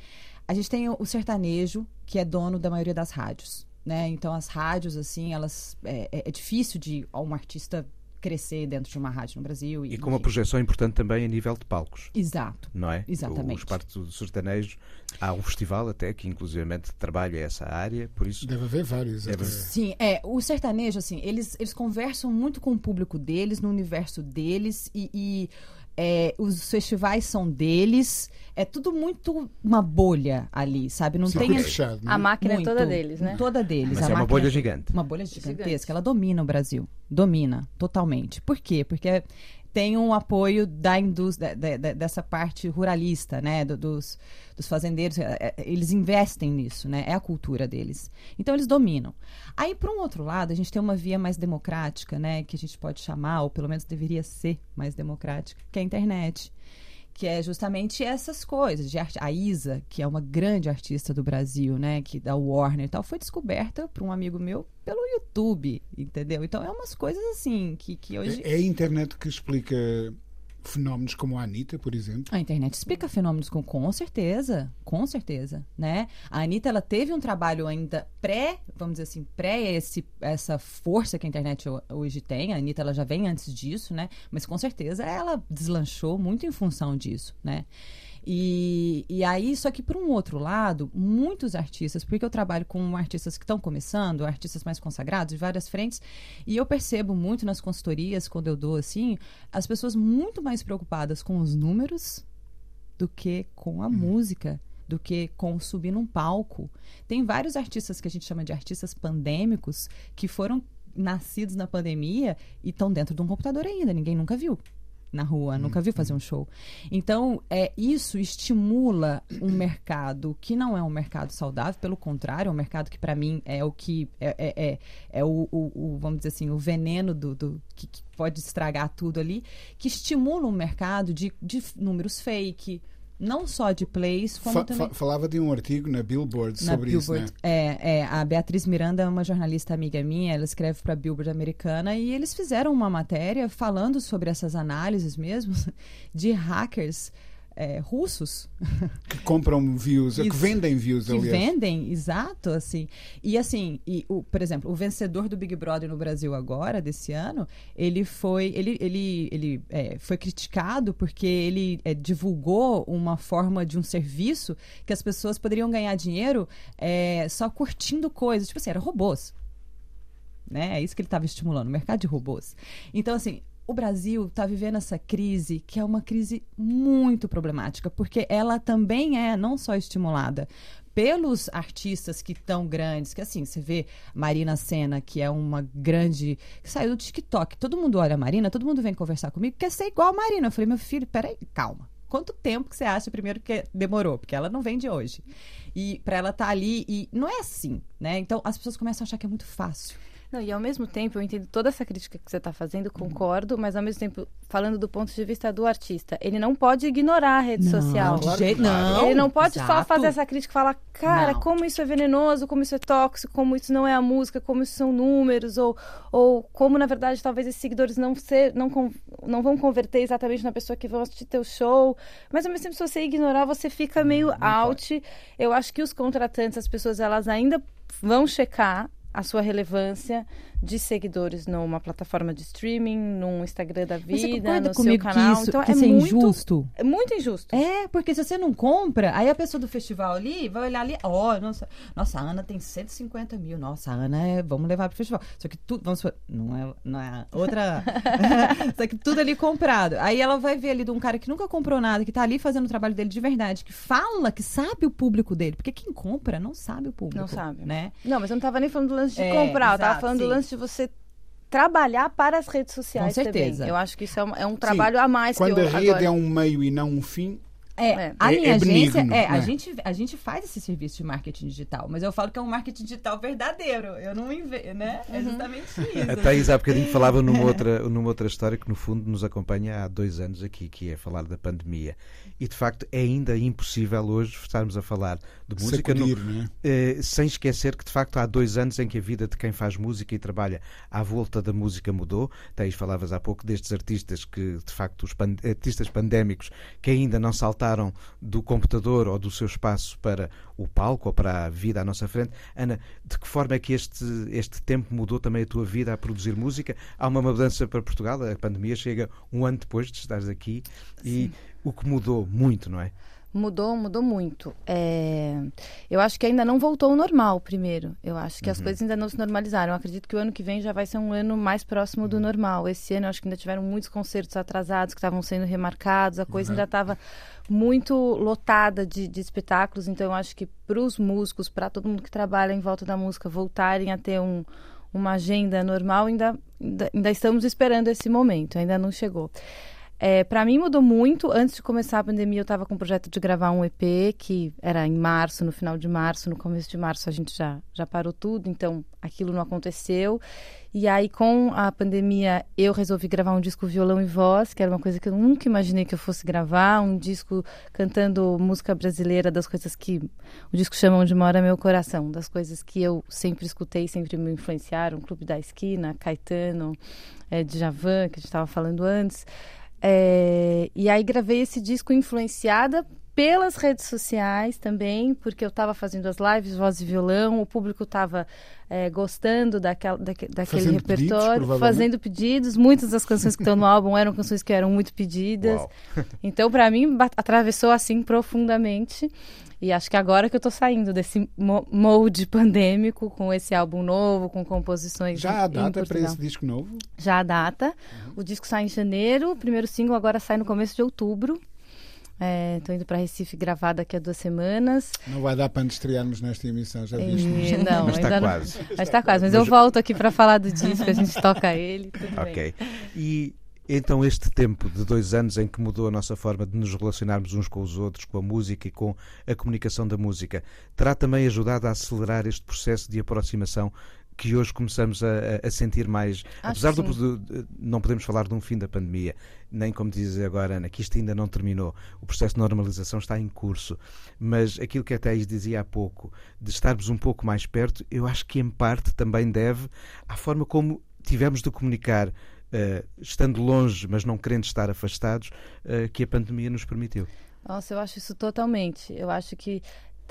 A gente tem o, sertanejo, que é dono da maioria das rádios, né? Então, as rádios, assim, elas... É, é- é difícil de um artista crescer dentro de uma rádio no Brasil. E com uma enfim. projeção importante também a nível de palcos. Exato. Não é? Exatamente. Os partes do sertanejo. Há um festival até que, inclusivamente, trabalha essa área, por isso. Deve haver vários. Deve-. Sim, é, o sertanejo, assim, eles, eles conversam muito com o público deles, no universo deles, e, e, é, os festivais são deles. É tudo muito uma bolha ali, sabe? Não Circuito tem. fechado, não é? A máquina muito, é toda deles, né? Toda deles. Mas a é uma bolha gigante. Uma bolha gigantesca. Gigante. Ela domina o Brasil. Domina, totalmente. Por quê? Porque tem um apoio da indústria, de- de- dessa parte ruralista, né? do- dos, dos fazendeiros. É, é, Eles investem nisso, né? É a cultura deles. Então, eles dominam. Aí, por um outro lado, a gente tem uma via mais democrática, né? Que a gente pode chamar, ou pelo menos deveria ser mais democrática, que é a internet. Que é justamente essas coisas de arte. A Isa, que é uma grande artista do Brasil, né, que da Warner e tal, foi descoberta por um amigo meu pelo YouTube, entendeu? Então é umas coisas assim que, que hoje É a internet que explica fenómenos como a Anitta, por exemplo. A internet explica fenômenos com, com certeza, com certeza, né? A Anitta, ela teve um trabalho ainda pré, vamos dizer assim, pré esse, essa força que a internet ho- hoje tem. A Anitta, ela já vem antes disso, né? Mas com certeza ela deslanchou muito em função disso, né? E, e aí, só que por um outro lado, muitos artistas, porque eu trabalho com artistas que estão começando, artistas mais consagrados, de várias frentes, e eu percebo muito nas consultorias, quando eu dou assim, as pessoas muito mais preocupadas com os números do que com a música, do que com subir num palco. Tem vários artistas que a gente chama de artistas pandêmicos que foram nascidos na pandemia e estão dentro de um computador ainda, ninguém nunca viu na rua, nunca viu fazer um show. Então, é, isso estimula um mercado que não é um mercado saudável, pelo contrário, é um mercado que para mim é o que é, é, é, é o, o- o, vamos dizer assim, o veneno do, do- que, que pode estragar tudo ali, que estimula um mercado de, de números fake, não só de plays, como Fa- também fa- falava de um artigo na Billboard na sobre isso, Billboard. né? É, é, a Beatriz Miranda é uma jornalista amiga minha, ela escreve para a Billboard americana e eles fizeram uma matéria falando sobre essas análises mesmo (laughs) de hackers é, russos (laughs) Que compram views, que Isso. vendem views, que aliás. vendem, exato, assim. E assim, e o, por exemplo, o vencedor do Big Brother no Brasil agora, desse ano, ele foi, ele, ele, ele é, foi criticado porque ele é, divulgou uma forma de um serviço que as pessoas poderiam ganhar dinheiro é, só curtindo coisas, tipo assim, era robôs. Né? É isso que ele estava estimulando, o mercado de robôs. Então, assim, o Brasil está vivendo essa crise, que é uma crise muito problemática, porque ela também é não só estimulada pelos artistas que estão grandes, que assim, você vê Marina Senna, que é uma grande. que saiu do TikTok. Todo mundo olha a Marina, todo mundo vem conversar comigo, quer ser igual a Marina. Eu falei, meu filho, peraí, calma. Quanto tempo que você acha primeiro que demorou? Porque ela não vem de hoje. E para ela estar ali, e não é assim, né? Então as pessoas começam a achar que é muito fácil. Não, e ao mesmo tempo, eu entendo toda essa crítica que você está fazendo, concordo, mas ao mesmo tempo, falando do ponto de vista do artista, ele não pode ignorar a rede social. de jeito não. não. ele não pode só exato. fazer essa crítica e falar, cara, Não. como isso é venenoso, como isso é tóxico, como isso não é a música, como isso são números, ou, ou como, na verdade, talvez esses seguidores não, ser, não, não vão converter exatamente na pessoa que vão assistir teu show. Mas, ao mesmo tempo, se você ignorar, você fica meio out. Eu acho que os contratantes, as pessoas, elas ainda vão checar a sua relevância de seguidores numa plataforma de streaming, num Instagram da Mas você vida, concorda no comigo seu canal. que isso, então que é isso é muito, injusto? é muito injusto. É, porque se você não compra, aí a pessoa do festival ali vai olhar ali, ó, nossa, nossa, a Ana tem 150 mil, nossa, a Ana é, vamos levar pro festival. Só que tudo, vamos não é, não é outra, (laughs) (laughs) só que tudo ali comprado. Aí ela vai ver ali de um cara que nunca comprou nada, que tá ali fazendo o trabalho dele de verdade, que fala, que sabe o público dele, porque quem compra não sabe o público. Não sabe. Né? Não, mas eu não tava nem falando do lance de É, comprar, eu tava exato, falando do sim. lance de você trabalhar para as redes sociais Com certeza. também. Eu acho que isso é um, é um trabalho a mais Quando que eu a rede agora... é um meio e não um fim, É, É. a É- minha é agência, benigno, é, a, né? gente, a gente faz esse serviço de marketing digital, mas eu falo que é um marketing digital verdadeiro. Eu não inve, né? É Uhum. justamente (laughs) isso. A Thaís há bocadinho falava numa outra, numa outra história que no fundo nos acompanha há dois anos aqui, que é falar da pandemia. E de facto é ainda impossível hoje estarmos a falar de música no- sacudir, não é? eh, sem esquecer que de facto há dois anos em que a vida de quem faz música e trabalha à volta da música mudou. Thaís, falavas há pouco destes artistas que de facto os pan- artistas pandémicos que ainda não saltaram do computador ou do seu espaço para o palco ou para a vida à nossa frente. Ana, de que forma é que este, este tempo mudou também a tua vida a produzir música? Há uma mudança para Portugal, a pandemia chega um ano depois de estares aqui e o que mudou muito, não é? Mudou, mudou muito. É, Eu acho que ainda não voltou ao normal, primeiro. Eu acho que as Uhum. coisas ainda não se normalizaram. Eu acredito que o ano que vem já vai ser um ano mais próximo Uhum. do normal. Esse ano eu acho que ainda tiveram muitos concertos atrasados que estavam sendo remarcados, a coisa ainda estava muito lotada de, de espetáculos. Então eu acho que para os músicos, para todo mundo que trabalha em volta da música, voltarem a ter um, uma agenda normal, ainda, ainda, ainda estamos esperando esse momento, ainda não chegou. É, para mim mudou muito. Antes de começar a pandemia, eu estava com o projeto de gravar um EP, que era em março, no final de março, no começo de março a gente já, já parou tudo, então aquilo não aconteceu. E aí, com a pandemia, eu resolvi gravar um disco violão e voz, que era uma coisa que eu nunca imaginei que eu fosse gravar, um disco cantando música brasileira, das coisas que o disco chama Onde Mora Meu Coração, das coisas que eu sempre escutei, sempre me influenciaram, Clube da Esquina, Caetano, é, Djavan, que a gente estava falando antes. É, e aí gravei esse disco influenciada pelas redes sociais também, porque eu estava fazendo as lives, voz e violão, o público estava é, gostando daquela, daque, daquele Fazendo repertório, pedidos, fazendo pedidos. Muitas das canções que estão no álbum eram canções que eram muito pedidas. (laughs) Então, para mim, atravessou assim profundamente. E acho que agora que eu tô saindo desse mo- molde pandêmico, com esse álbum novo, com composições Já em data para esse disco novo? Já a data. O disco sai em janeiro, o primeiro single agora sai no começo de outubro. Estou indo para Recife gravar daqui a duas semanas. Não vai dar para estrearmos nesta emissão, já viste? E, não, Mas está ainda não- quase. Mas está quase. Mas, eu volto aqui para falar do disco, a gente toca ele. Tudo bem. Ok. E então este tempo de dois anos em que mudou a nossa forma de nos relacionarmos uns com os outros, com a música e com a comunicação da música, terá também ajudado a acelerar este processo de aproximação que hoje começamos a, a- sentir mais. Apesar que do, de- não podemos falar de um fim da pandemia, nem como diz agora Ana, que isto ainda não terminou. O processo de normalização está em curso. Mas aquilo que a Thais dizia há pouco, de estarmos um pouco mais perto, eu acho que em parte também deve à forma como tivemos de comunicar eh, estando longe, mas não querendo estar afastados, eh, que a pandemia nos permitiu. Nossa, eu acho isso totalmente. Eu acho que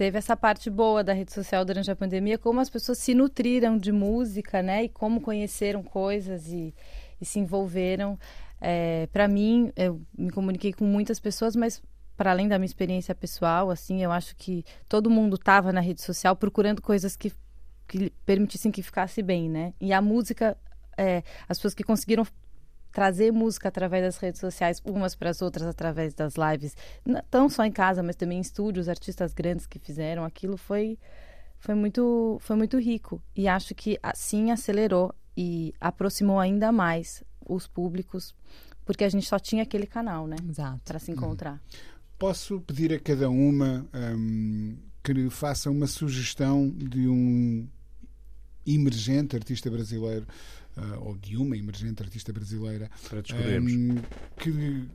teve essa parte boa da rede social durante a pandemia, como as pessoas se nutriram de música, né? E como conheceram coisas e, e se envolveram. para mim, eu me comuniquei com muitas pessoas, mas para além da minha experiência pessoal, assim, eu acho que todo mundo estava na rede social procurando coisas que, que permitissem que ficasse bem, né? E a música, é, as pessoas que conseguiram trazer música através das redes sociais, umas para as outras através das lives, não só em casa, mas também em estúdios, artistas grandes que fizeram aquilo foi foi muito foi muito rico e acho que assim acelerou e aproximou ainda mais os públicos, porque a gente só tinha aquele canal, né, Exato. para se encontrar. Posso pedir a cada uma hum, que faça uma sugestão de um emergente artista brasileiro, ah, ou de uma emergente artista brasileira, Para descobrirmos. hum, que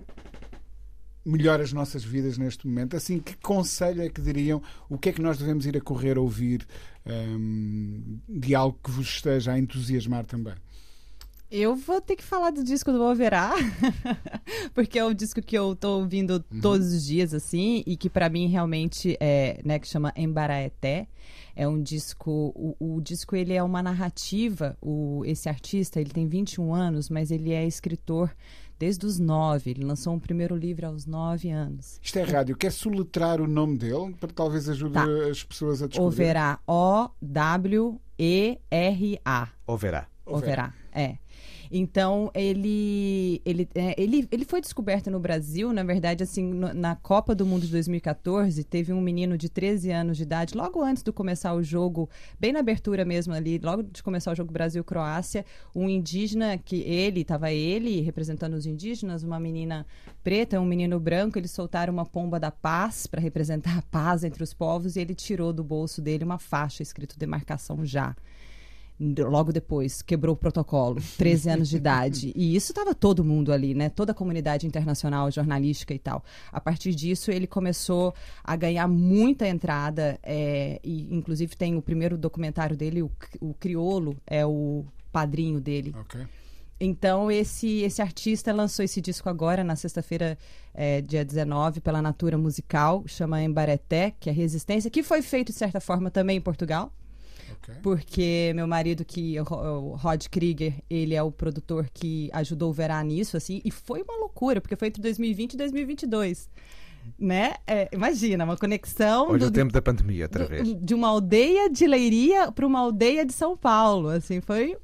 melhora as nossas vidas neste momento. Assim, que conselho é que diriam? O que é que nós devemos ir a correr a ouvir hum, de algo que vos esteja a entusiasmar também? Eu vou ter que falar do disco do Overá, (laughs) porque é um disco que eu tô ouvindo todos os dias, assim, e que pra mim realmente é, né, que chama Embaraeté. É um disco, o, o disco ele é uma narrativa, o, esse artista, ele tem 21 anos, mas ele é escritor desde os 9, ele lançou um primeiro livro aos 9 anos. Isto é rádio. Quer soletrar o nome dele para talvez ajude Tá. as pessoas a descobrir? Overá, O-W-E-R-A. Overá. Overá, é. Então, ele, ele, é, ele, ele foi descoberto no Brasil, na verdade, assim, no- na Copa do Mundo de 2014, teve um menino de 13 anos de idade, logo antes de começar o jogo, bem na abertura mesmo ali, logo de começar o jogo Brasil-Croácia, um indígena, que ele, estava ele representando os indígenas, uma menina preta, um menino branco, eles soltaram uma pomba da paz para representar a paz entre os povos e ele tirou do bolso dele uma faixa escrito demarcação já logo depois quebrou o protocolo, (laughs) 13 anos de idade. E isso estava todo mundo ali, né? Toda a comunidade internacional, jornalística e tal. A partir disso, ele começou a ganhar muita entrada. é, e inclusive tem o primeiro documentário dele, o, o Criolo, é o padrinho dele. Então, esse, esse artista lançou esse disco agora, na sexta-feira, é, dia 19, pela Natura Musical, chama Embareté, que é Resistência, que foi feito, de certa forma, também em Portugal ok. porque meu marido, que é o Ro- o Rod Krieger, ele é o produtor que ajudou o Verá nisso, assim, e foi uma loucura, porque foi entre 2020 e 2022. Né? É, imagina, uma conexão Olha do- o tempo da pandemia, outra do- vez. de uma aldeia de Leiria para uma aldeia de São Paulo. Assim, foi.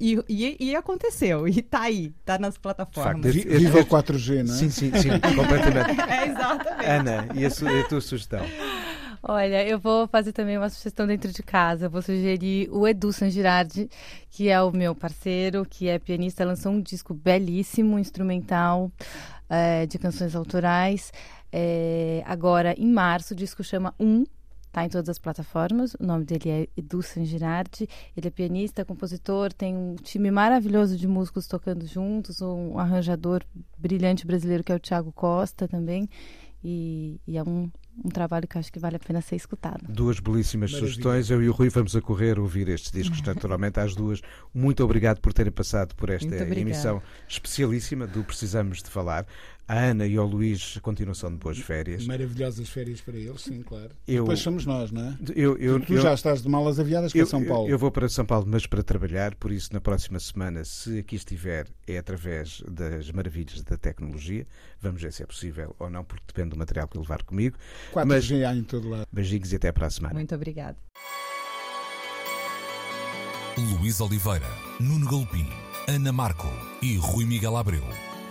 E, e, e aconteceu, e tá aí, tá nas plataformas. facto, Viva o este- 4G, não é? Sim, sim, sim, completamente. (laughs) É, exatamente. Ana, e a, su- e a tua sugestão? Olha, eu vou fazer também uma sugestão dentro de casa. Vou sugerir o Edu San Girardi, que é o meu parceiro, que é pianista, lançou um disco belíssimo, instrumental. é, de canções autorais. É, agora, em março, o disco chama Um, tá em todas as plataformas. O nome dele é Edu Girardi. Ele é pianista, compositor, tem um time maravilhoso de músicos tocando juntos, um arranjador brilhante brasileiro que é o Thiago Costa também. E, e é um, um trabalho que acho que vale a pena ser escutado. Duas belíssimas Maravilha. sugestões. Eu e o Rui vamos a correr ouvir estes discos, (laughs) naturalmente, às duas. Muito obrigado por terem passado por esta emissão especialíssima do Precisamos de Falar. A Ana e ao Luís, continuação de boas férias. Maravilhosas férias para eles, sim, claro. Eu- Depois somos nós, não é? Eu, eu, tu eu- já estás de malas aviadas para eu, São Paulo. eu- eu vou para São Paulo, mas para trabalhar, por isso na próxima semana, se aqui estiver, é através das maravilhas da tecnologia. Vamos ver se é possível ou não, porque depende do material que eu levar comigo. 4G há em todo lado. Beijinhos e até para a semana. Muito obrigada. Luís Oliveira, Nuno Galopim, Ana Marco e Rui Miguel Abreu